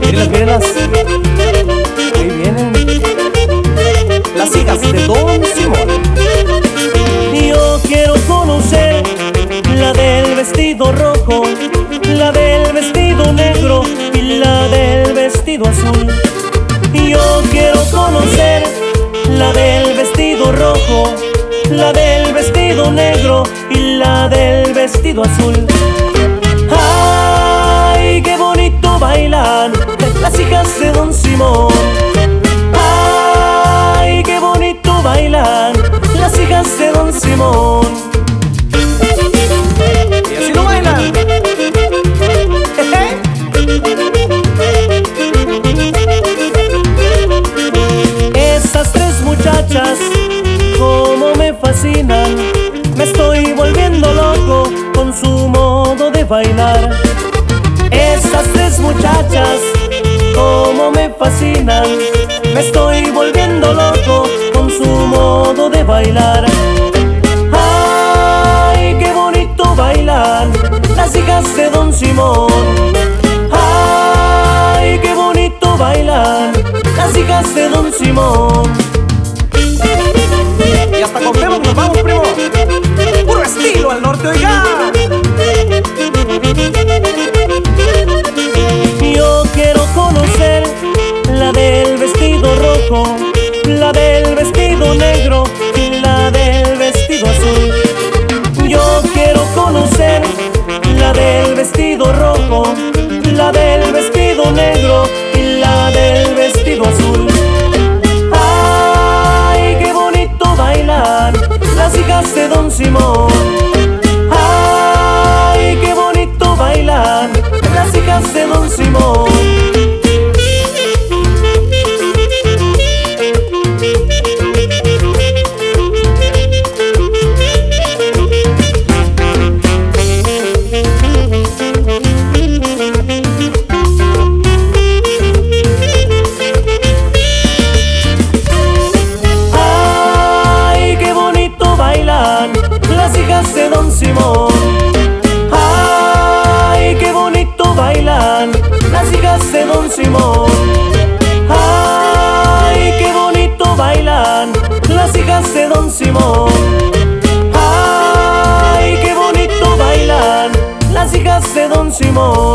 Mírenlas, mírenlas. Ahí vienen. Las hijas de Don Simón. Yo quiero conocer la del vestido rojo, la del vestido negro y la del vestido azul. Yo quiero conocer la del vestido rojo, la del vestido negro y la del vestido azul. Las hijas de Don Simón! ¡Ay, qué bonito bailan las hijas de Don Simón! Y así no bailan. Esas tres muchachas, como me fascinan, me estoy volviendo loco con su modo de bailar. Esas tres muchachas, me fascinan, me estoy volviendo loco con su modo de bailar. ¡Ay, qué bonito bailan las hijas de Don Simón! ¡Ay, qué bonito bailan las hijas de Don Simón! Y hasta con nos vamos, primo. Puro estilo al norte, oiga. La del vestido rojo, la del vestido negro y la del vestido azul. ¡Ay, qué bonito bailan las hijas de Don Simón! Las hijas de Don Simón! ¡Ay, qué bonito bailan las hijas de Don Simón! ¡Ay, qué bonito bailan las hijas de Don Simón! ¡Ay, qué bonito bailan las hijas de Don Simón!